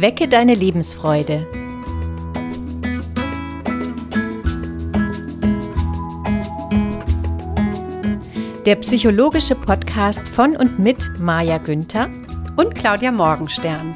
Wecke deine Lebensfreude. Der psychologische Podcast von und mit Maja Günther und Claudia Morgenstern.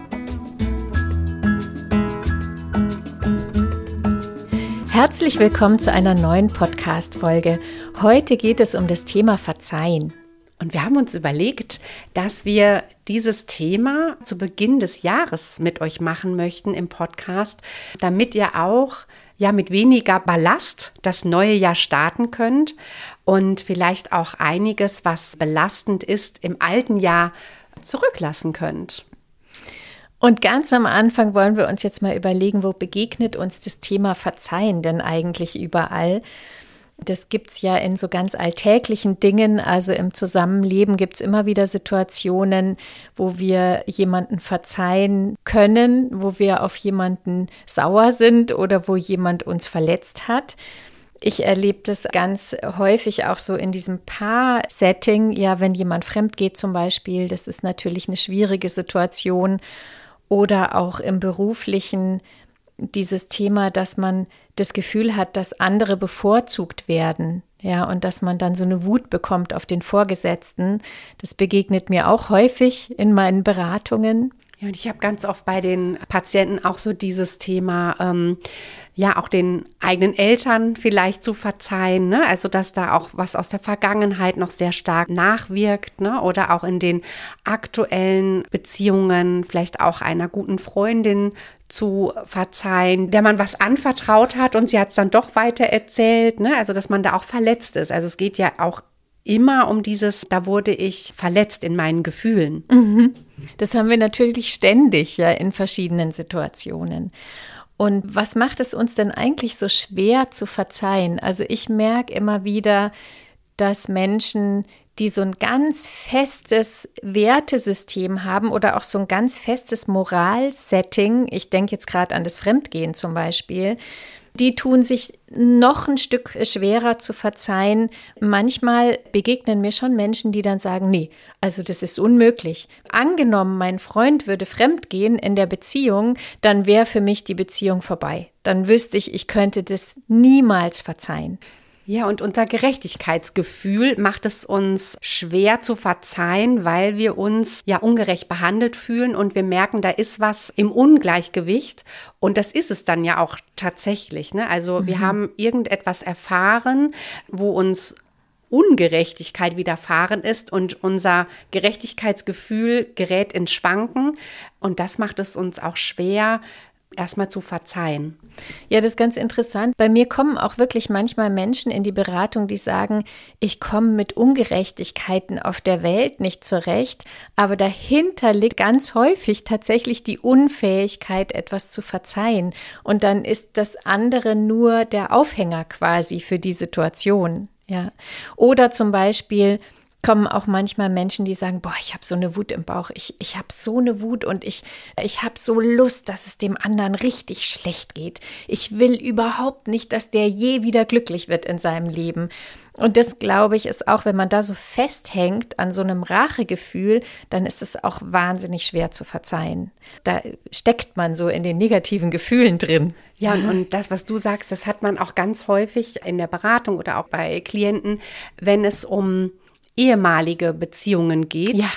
Herzlich willkommen zu einer neuen Podcast-Folge. Heute geht es um das Thema Verzeihen. Und wir haben uns überlegt, dass wir dieses Thema zu Beginn des Jahres mit euch machen möchten im Podcast, damit ihr auch ja mit weniger Ballast das neue Jahr starten könnt und vielleicht auch einiges, was belastend ist, im alten Jahr zurücklassen könnt. Und ganz am Anfang wollen wir uns jetzt mal überlegen, wo begegnet uns das Thema Verzeihen denn eigentlich überall? Das gibt es ja in so ganz alltäglichen Dingen. Also im Zusammenleben gibt es immer wieder Situationen, wo wir jemanden verzeihen können, wo wir auf jemanden sauer sind oder wo jemand uns verletzt hat. Ich erlebe das ganz häufig auch so in diesem Paar-Setting. Ja, wenn jemand fremd geht zum Beispiel, das ist natürlich eine schwierige Situation. Oder auch im beruflichen dieses Thema, dass man das Gefühl hat, dass andere bevorzugt werden, ja, und dass man dann so eine Wut bekommt auf den Vorgesetzten. Das begegnet mir auch häufig in meinen Beratungen. Ja, und ich habe ganz oft bei den Patienten auch so dieses Thema, ähm, ja, auch den eigenen Eltern vielleicht zu verzeihen, ne? also dass da auch was aus der Vergangenheit noch sehr stark nachwirkt, ne? oder auch in den aktuellen Beziehungen, vielleicht auch einer guten Freundin zu verzeihen, der man was anvertraut hat und sie hat es dann doch weiter erzählt, ne? also dass man da auch verletzt ist. Also es geht ja auch immer um dieses, da wurde ich verletzt in meinen Gefühlen. Mhm. Das haben wir natürlich ständig ja in verschiedenen Situationen. Und was macht es uns denn eigentlich so schwer zu verzeihen? Also ich merke immer wieder, dass Menschen, die so ein ganz festes Wertesystem haben oder auch so ein ganz festes Moralsetting, ich denke jetzt gerade an das Fremdgehen zum Beispiel, die tun sich noch ein Stück schwerer zu verzeihen. Manchmal begegnen mir schon Menschen, die dann sagen, nee, also das ist unmöglich. Angenommen, mein Freund würde fremdgehen in der Beziehung, dann wäre für mich die Beziehung vorbei. Dann wüsste ich, ich könnte das niemals verzeihen. Ja, und unser Gerechtigkeitsgefühl macht es uns schwer zu verzeihen, weil wir uns ja ungerecht behandelt fühlen und wir merken, da ist was im Ungleichgewicht. Und das ist es dann ja auch tatsächlich. Ne? Also mhm. wir haben irgendetwas erfahren, wo uns Ungerechtigkeit widerfahren ist und unser Gerechtigkeitsgefühl gerät ins Schwanken. Und das macht es uns auch schwer, erstmal zu verzeihen. Ja, das ist ganz interessant. Bei mir kommen auch wirklich manchmal Menschen in die Beratung, die sagen, ich komme mit Ungerechtigkeiten auf der Welt nicht zurecht, aber dahinter liegt ganz häufig tatsächlich die Unfähigkeit, etwas zu verzeihen. Und dann ist das andere nur der Aufhänger quasi für die Situation. Ja. Oder zum Beispiel, kommen auch manchmal Menschen, die sagen, boah, ich habe so eine Wut im Bauch, ich, ich habe so eine Wut und ich, ich habe so Lust, dass es dem anderen richtig schlecht geht. Ich will überhaupt nicht, dass der je wieder glücklich wird in seinem Leben. Und das, glaube ich, ist auch, wenn man da so festhängt an so einem Rachegefühl, dann ist es auch wahnsinnig schwer zu verzeihen. Da steckt man so in den negativen Gefühlen drin. Ja, und, und das, was du sagst, das hat man auch ganz häufig in der Beratung oder auch bei Klienten, wenn es um ehemalige Beziehungen geht, ja,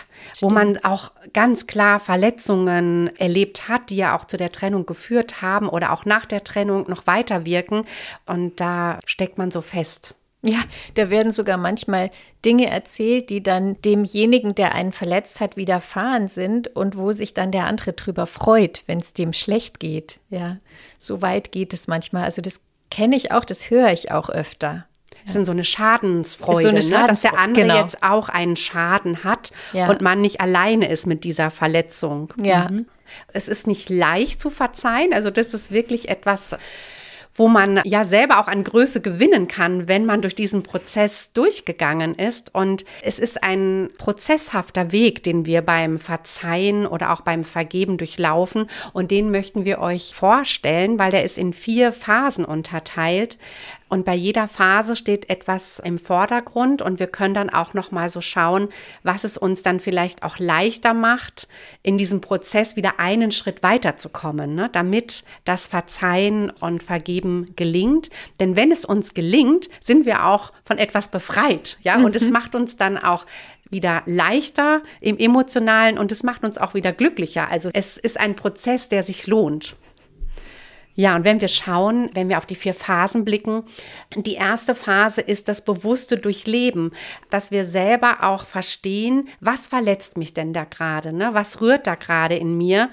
wo man auch ganz klar Verletzungen erlebt hat, die ja auch zu der Trennung geführt haben oder auch nach der Trennung noch weiter wirken. Und da steckt man so fest. Ja, da werden sogar manchmal Dinge erzählt, die dann demjenigen, der einen verletzt hat, widerfahren sind und wo sich dann der andere drüber freut, wenn es dem schlecht geht. Ja, so weit geht es manchmal. Also das kenne ich auch, das höre ich auch öfter. Das sind so eine Schadensfreude, so eine Schadensfreude ne? dass der andere genau. jetzt auch einen Schaden hat ja. und man nicht alleine ist mit dieser Verletzung. Ja. Mhm. Es ist nicht leicht zu verzeihen. Also das ist wirklich etwas, wo man ja selber auch an Größe gewinnen kann, wenn man durch diesen Prozess durchgegangen ist. Und es ist ein prozesshafter Weg, den wir beim Verzeihen oder auch beim Vergeben durchlaufen. Und den möchten wir euch vorstellen, weil der ist in vier Phasen unterteilt. Und bei jeder Phase steht etwas im Vordergrund und wir können dann auch noch mal so schauen, was es uns dann vielleicht auch leichter macht, in diesem Prozess wieder einen Schritt weiterzukommen, ne? damit das Verzeihen und Vergeben gelingt. Denn wenn es uns gelingt, sind wir auch von etwas befreit, ja, und mhm. es macht uns dann auch wieder leichter im emotionalen und es macht uns auch wieder glücklicher. Also es ist ein Prozess, der sich lohnt. Ja, und wenn wir schauen, wenn wir auf die vier Phasen blicken, die erste Phase ist das bewusste Durchleben, dass wir selber auch verstehen, was verletzt mich denn da gerade, ne? was rührt da gerade in mir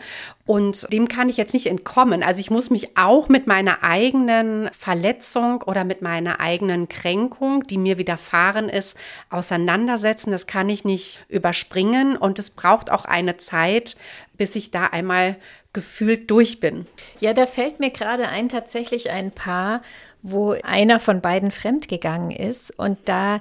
und dem kann ich jetzt nicht entkommen. Also ich muss mich auch mit meiner eigenen Verletzung oder mit meiner eigenen Kränkung, die mir widerfahren ist, auseinandersetzen. Das kann ich nicht überspringen und es braucht auch eine Zeit, bis ich da einmal gefühlt durch bin. Ja, da fällt mir gerade ein tatsächlich ein Paar, wo einer von beiden fremdgegangen ist und da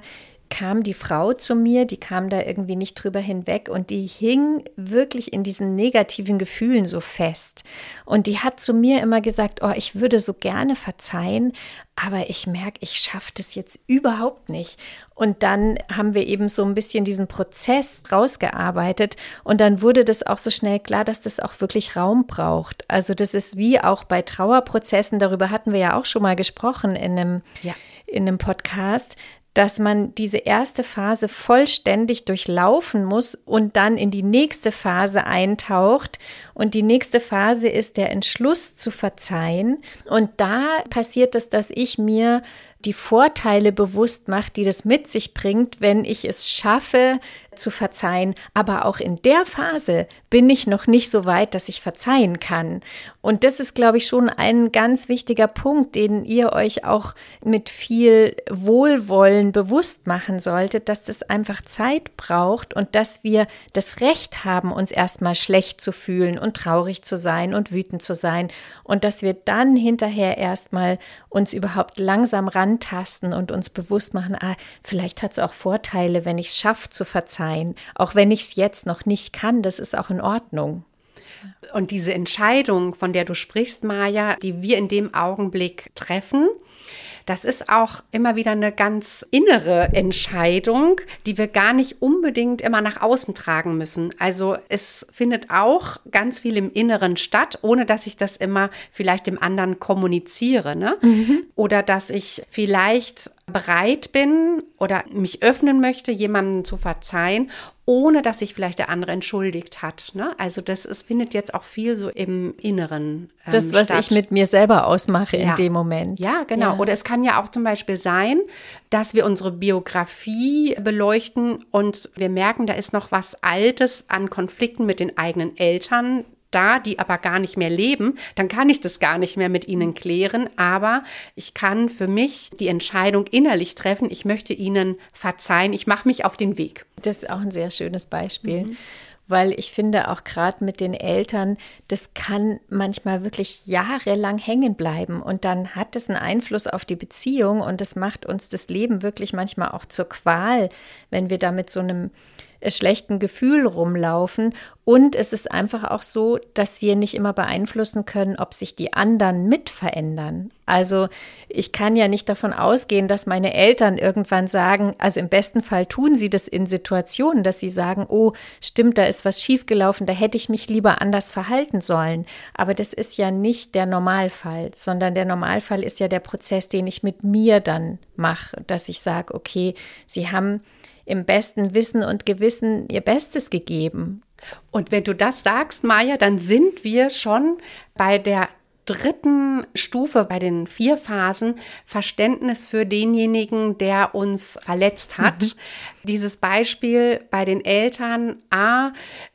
kam die Frau zu mir, die kam da irgendwie nicht drüber hinweg und die hing wirklich in diesen negativen Gefühlen so fest. Und die hat zu mir immer gesagt, oh, ich würde so gerne verzeihen, aber ich merke, ich schaffe das jetzt überhaupt nicht. Und dann haben wir eben so ein bisschen diesen Prozess rausgearbeitet und dann wurde das auch so schnell klar, dass das auch wirklich Raum braucht. Also das ist wie auch bei Trauerprozessen, darüber hatten wir ja auch schon mal gesprochen in einem, ja. in einem Podcast, dass man diese erste Phase vollständig durchlaufen muss und dann in die nächste Phase eintaucht. Und die nächste Phase ist der Entschluss zu verzeihen. Und da passiert es, dass ich mir die Vorteile bewusst macht, die das mit sich bringt, wenn ich es schaffe zu verzeihen. Aber auch in der Phase bin ich noch nicht so weit, dass ich verzeihen kann. Und das ist, glaube ich, schon ein ganz wichtiger Punkt, den ihr euch auch mit viel Wohlwollen bewusst machen solltet, dass das einfach Zeit braucht und dass wir das Recht haben, uns erstmal schlecht zu fühlen und traurig zu sein und wütend zu sein und dass wir dann hinterher erstmal uns überhaupt langsam rantasten und uns bewusst machen, ah, vielleicht hat es auch Vorteile, wenn ich es schaffe zu verzeihen sein, auch wenn ich es jetzt noch nicht kann, das ist auch in Ordnung. Und diese Entscheidung, von der du sprichst, Maja, die wir in dem Augenblick treffen, das ist auch immer wieder eine ganz innere Entscheidung, die wir gar nicht unbedingt immer nach außen tragen müssen. Also es findet auch ganz viel im Inneren statt, ohne dass ich das immer vielleicht dem anderen kommuniziere. Ne? Mhm. Oder dass ich vielleicht bereit bin oder mich öffnen möchte, jemandem zu verzeihen, ohne dass sich vielleicht der andere entschuldigt hat. Ne? Also das ist, findet jetzt auch viel so im Inneren. Ähm, das, was statt. ich mit mir selber ausmache ja. in dem Moment. Ja, genau. Ja. Oder es kann ja auch zum Beispiel sein, dass wir unsere Biografie beleuchten und wir merken, da ist noch was Altes an Konflikten mit den eigenen Eltern da, die aber gar nicht mehr leben, dann kann ich das gar nicht mehr mit ihnen klären. Aber ich kann für mich die Entscheidung innerlich treffen, ich möchte ihnen verzeihen, ich mache mich auf den Weg. Das ist auch ein sehr schönes Beispiel. Mhm weil ich finde auch gerade mit den Eltern, das kann manchmal wirklich jahrelang hängen bleiben und dann hat es einen Einfluss auf die Beziehung und das macht uns das Leben wirklich manchmal auch zur Qual, wenn wir da mit so einem schlechten Gefühl rumlaufen. Und es ist einfach auch so, dass wir nicht immer beeinflussen können, ob sich die anderen mit verändern. Also ich kann ja nicht davon ausgehen, dass meine Eltern irgendwann sagen, also im besten Fall tun sie das in Situationen, dass sie sagen, oh, stimmt, da ist was schiefgelaufen, da hätte ich mich lieber anders verhalten sollen. Aber das ist ja nicht der Normalfall, sondern der Normalfall ist ja der Prozess, den ich mit mir dann mache, dass ich sage, okay, sie haben im besten Wissen und Gewissen ihr Bestes gegeben. Und wenn du das sagst, Maja, dann sind wir schon bei der dritten Stufe bei den vier Phasen Verständnis für denjenigen, der uns verletzt hat. Mhm. Dieses Beispiel bei den Eltern, a,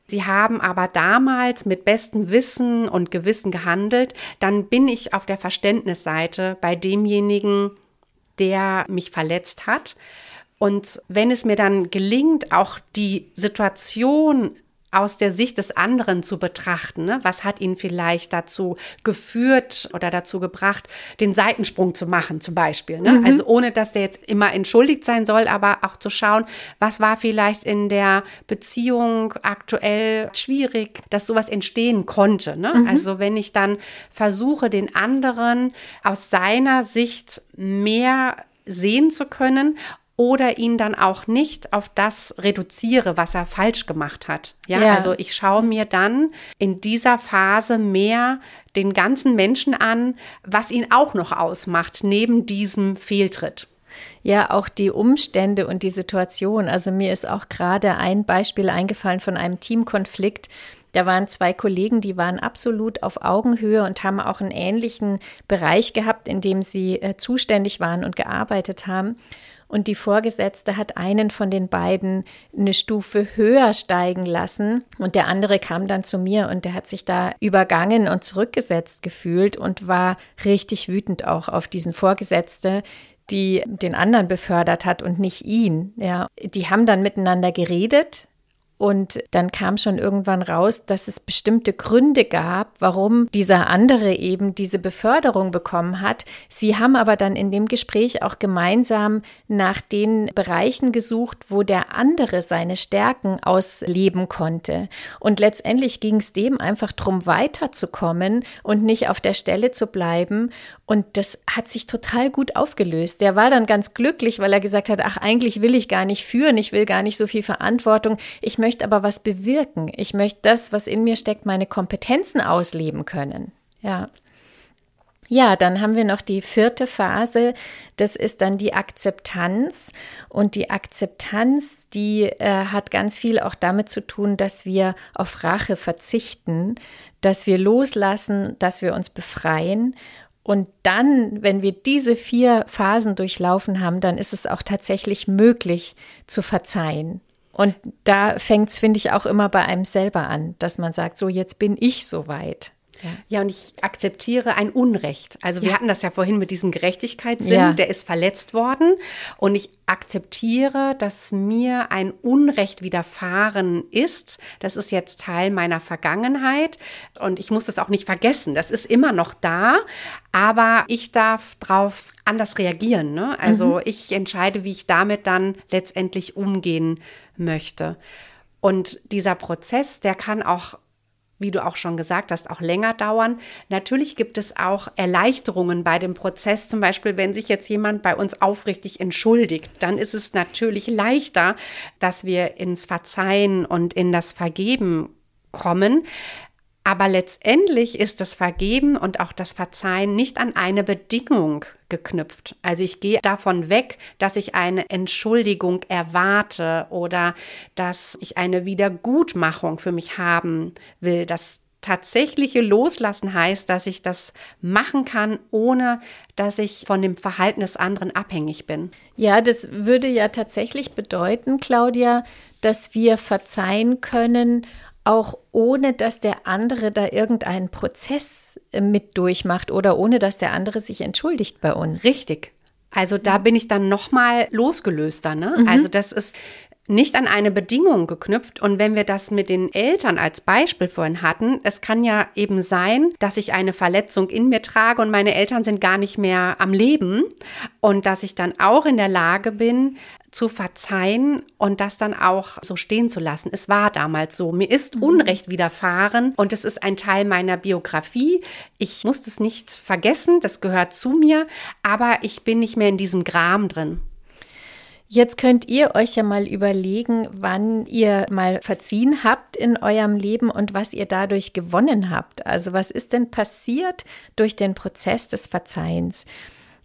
sie haben aber damals mit bestem Wissen und Gewissen gehandelt, dann bin ich auf der Verständnisseite bei demjenigen, der mich verletzt hat. Und wenn es mir dann gelingt, auch die Situation aus der Sicht des anderen zu betrachten. Ne? Was hat ihn vielleicht dazu geführt oder dazu gebracht, den Seitensprung zu machen, zum Beispiel. Ne? Mhm. Also ohne, dass der jetzt immer entschuldigt sein soll, aber auch zu schauen, was war vielleicht in der Beziehung aktuell schwierig, dass sowas entstehen konnte. Ne? Mhm. Also wenn ich dann versuche, den anderen aus seiner Sicht mehr sehen zu können oder ihn dann auch nicht auf das reduziere, was er falsch gemacht hat. Ja, ja, also ich schaue mir dann in dieser Phase mehr den ganzen Menschen an, was ihn auch noch ausmacht, neben diesem Fehltritt. Ja, auch die Umstände und die Situation. Also mir ist auch gerade ein Beispiel eingefallen von einem Teamkonflikt. Da waren zwei Kollegen, die waren absolut auf Augenhöhe und haben auch einen ähnlichen Bereich gehabt, in dem sie äh, zuständig waren und gearbeitet haben und die Vorgesetzte hat einen von den beiden eine Stufe höher steigen lassen und der andere kam dann zu mir und der hat sich da übergangen und zurückgesetzt gefühlt und war richtig wütend auch auf diesen Vorgesetzte, die den anderen befördert hat und nicht ihn. Ja, die haben dann miteinander geredet, und dann kam schon irgendwann raus, dass es bestimmte Gründe gab, warum dieser andere eben diese Beförderung bekommen hat. Sie haben aber dann in dem Gespräch auch gemeinsam nach den Bereichen gesucht, wo der andere seine Stärken ausleben konnte. Und letztendlich ging es dem einfach darum, weiterzukommen und nicht auf der Stelle zu bleiben. Und das hat sich total gut aufgelöst. Der war dann ganz glücklich, weil er gesagt hat, ach, eigentlich will ich gar nicht führen, ich will gar nicht so viel Verantwortung, ich möchte aber was bewirken. Ich möchte das, was in mir steckt, meine Kompetenzen ausleben können. Ja. Ja, dann haben wir noch die vierte Phase. Das ist dann die Akzeptanz. Und die Akzeptanz, die äh, hat ganz viel auch damit zu tun, dass wir auf Rache verzichten, dass wir loslassen, dass wir uns befreien und dann, wenn wir diese vier Phasen durchlaufen haben, dann ist es auch tatsächlich möglich zu verzeihen. Und da fängt es, finde ich, auch immer bei einem selber an, dass man sagt, so jetzt bin ich soweit. Ja. ja, und ich akzeptiere ein Unrecht. Also wir ja. hatten das ja vorhin mit diesem Gerechtigkeitssinn, ja. der ist verletzt worden. Und ich akzeptiere, dass mir ein Unrecht widerfahren ist. Das ist jetzt Teil meiner Vergangenheit. Und ich muss das auch nicht vergessen. Das ist immer noch da. Aber ich darf darauf anders reagieren. Ne? Also mhm. ich entscheide, wie ich damit dann letztendlich umgehen möchte. Und dieser Prozess, der kann auch wie du auch schon gesagt hast, auch länger dauern. Natürlich gibt es auch Erleichterungen bei dem Prozess. Zum Beispiel, wenn sich jetzt jemand bei uns aufrichtig entschuldigt, dann ist es natürlich leichter, dass wir ins Verzeihen und in das Vergeben kommen. Aber letztendlich ist das Vergeben und auch das Verzeihen nicht an eine Bedingung geknüpft. Also ich gehe davon weg, dass ich eine Entschuldigung erwarte oder dass ich eine Wiedergutmachung für mich haben will. Das tatsächliche Loslassen heißt, dass ich das machen kann, ohne dass ich von dem Verhalten des anderen abhängig bin. Ja, das würde ja tatsächlich bedeuten, Claudia, dass wir verzeihen können, auch ohne dass der andere da irgendeinen Prozess äh, mit durchmacht oder ohne dass der andere sich entschuldigt bei uns. Richtig. Also da bin ich dann noch mal losgelöster. Ne? Mhm. Also das ist nicht an eine Bedingung geknüpft. Und wenn wir das mit den Eltern als Beispiel vorhin hatten, es kann ja eben sein, dass ich eine Verletzung in mir trage und meine Eltern sind gar nicht mehr am Leben und dass ich dann auch in der Lage bin, zu verzeihen und das dann auch so stehen zu lassen. Es war damals so. Mir ist mhm. Unrecht widerfahren und es ist ein Teil meiner Biografie. Ich muss es nicht vergessen, das gehört zu mir, aber ich bin nicht mehr in diesem Gram drin. Jetzt könnt ihr euch ja mal überlegen, wann ihr mal verziehen habt in eurem Leben und was ihr dadurch gewonnen habt. Also was ist denn passiert durch den Prozess des Verzeihens?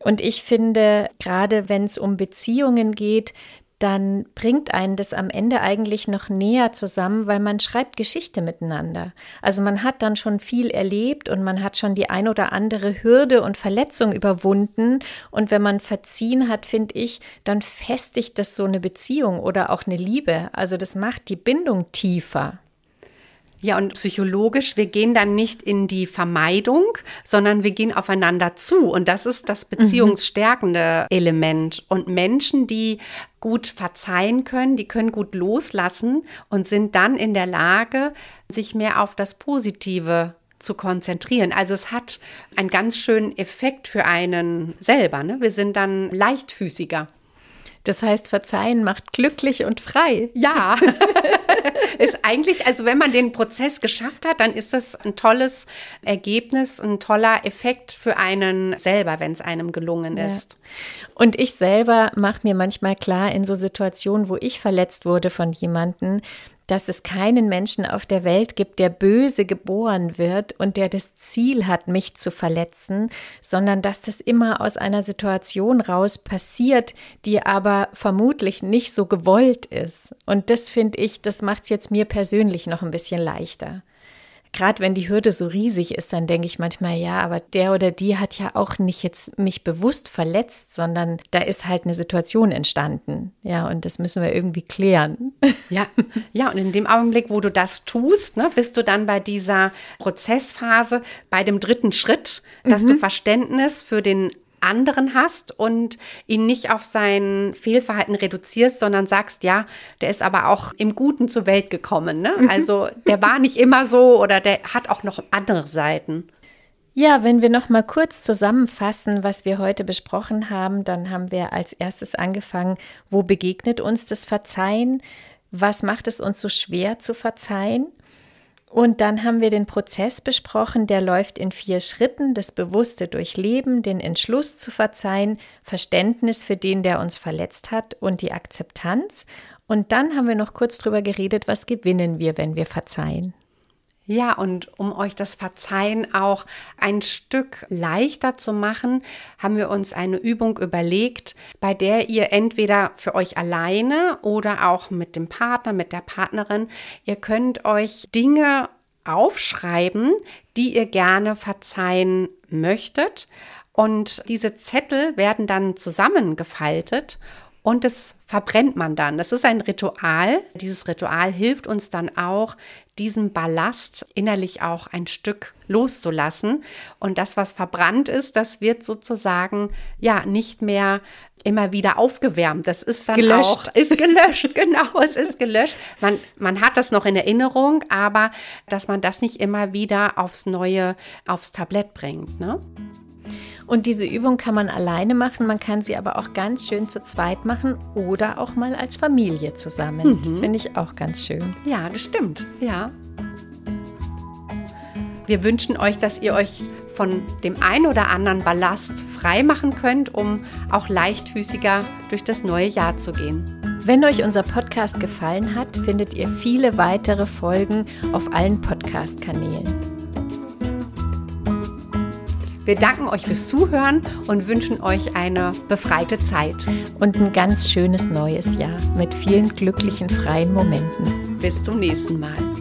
Und ich finde, gerade wenn es um Beziehungen geht, dann bringt einen das am Ende eigentlich noch näher zusammen, weil man schreibt Geschichte miteinander. Also man hat dann schon viel erlebt und man hat schon die ein oder andere Hürde und Verletzung überwunden. Und wenn man verziehen hat, finde ich, dann festigt das so eine Beziehung oder auch eine Liebe. Also das macht die Bindung tiefer. Ja, und psychologisch, wir gehen dann nicht in die Vermeidung, sondern wir gehen aufeinander zu. Und das ist das mhm. beziehungsstärkende Element. Und Menschen, die gut verzeihen können, die können gut loslassen und sind dann in der Lage, sich mehr auf das Positive zu konzentrieren. Also es hat einen ganz schönen Effekt für einen selber. Ne? Wir sind dann leichtfüßiger. Das heißt, Verzeihen macht glücklich und frei. Ja, ist eigentlich, also wenn man den Prozess geschafft hat, dann ist das ein tolles Ergebnis, ein toller Effekt für einen selber, wenn es einem gelungen ist. Ja. Und ich selber mache mir manchmal klar in so Situationen, wo ich verletzt wurde von jemandem, dass es keinen Menschen auf der Welt gibt, der böse geboren wird und der das Ziel hat, mich zu verletzen, sondern dass das immer aus einer Situation raus passiert, die aber vermutlich nicht so gewollt ist. Und das finde ich, das macht es jetzt mir persönlich noch ein bisschen leichter gerade wenn die Hürde so riesig ist, dann denke ich manchmal, ja, aber der oder die hat ja auch nicht jetzt mich bewusst verletzt, sondern da ist halt eine Situation entstanden. Ja, und das müssen wir irgendwie klären. Ja, ja, und in dem Augenblick, wo du das tust, ne, bist du dann bei dieser Prozessphase, bei dem dritten Schritt, dass mhm. du Verständnis für den anderen hast und ihn nicht auf sein Fehlverhalten reduzierst, sondern sagst, ja, der ist aber auch im Guten zur Welt gekommen. Ne? Mhm. Also der war nicht immer so oder der hat auch noch andere Seiten. Ja, wenn wir noch mal kurz zusammenfassen, was wir heute besprochen haben, dann haben wir als erstes angefangen, wo begegnet uns das Verzeihen? Was macht es uns so schwer zu verzeihen? Und dann haben wir den Prozess besprochen, der läuft in vier Schritten, das bewusste Durchleben, den Entschluss zu verzeihen, Verständnis für den, der uns verletzt hat und die Akzeptanz. Und dann haben wir noch kurz drüber geredet, was gewinnen wir, wenn wir verzeihen. Ja, und um euch das Verzeihen auch ein Stück leichter zu machen, haben wir uns eine Übung überlegt, bei der ihr entweder für euch alleine oder auch mit dem Partner, mit der Partnerin, ihr könnt euch Dinge aufschreiben, die ihr gerne verzeihen möchtet. Und diese Zettel werden dann zusammengefaltet und das verbrennt man dann. Das ist ein Ritual. Dieses Ritual hilft uns dann auch, diesen Ballast innerlich auch ein Stück loszulassen. Und das, was verbrannt ist, das wird sozusagen ja nicht mehr immer wieder aufgewärmt. Das ist dann gelöscht. auch, ist gelöscht, genau, es ist gelöscht. Man, man hat das noch in Erinnerung, aber dass man das nicht immer wieder aufs Neue, aufs Tablett bringt. Ne? Und diese Übung kann man alleine machen, man kann sie aber auch ganz schön zu zweit machen oder auch mal als Familie zusammen. Mhm. Das finde ich auch ganz schön. Ja, das stimmt. Ja. Wir wünschen euch, dass ihr euch von dem ein oder anderen Ballast frei machen könnt, um auch leichtfüßiger durch das neue Jahr zu gehen. Wenn euch unser Podcast gefallen hat, findet ihr viele weitere Folgen auf allen Podcast-Kanälen. Wir danken euch fürs Zuhören und wünschen euch eine befreite Zeit. Und ein ganz schönes neues Jahr mit vielen glücklichen, freien Momenten. Bis zum nächsten Mal.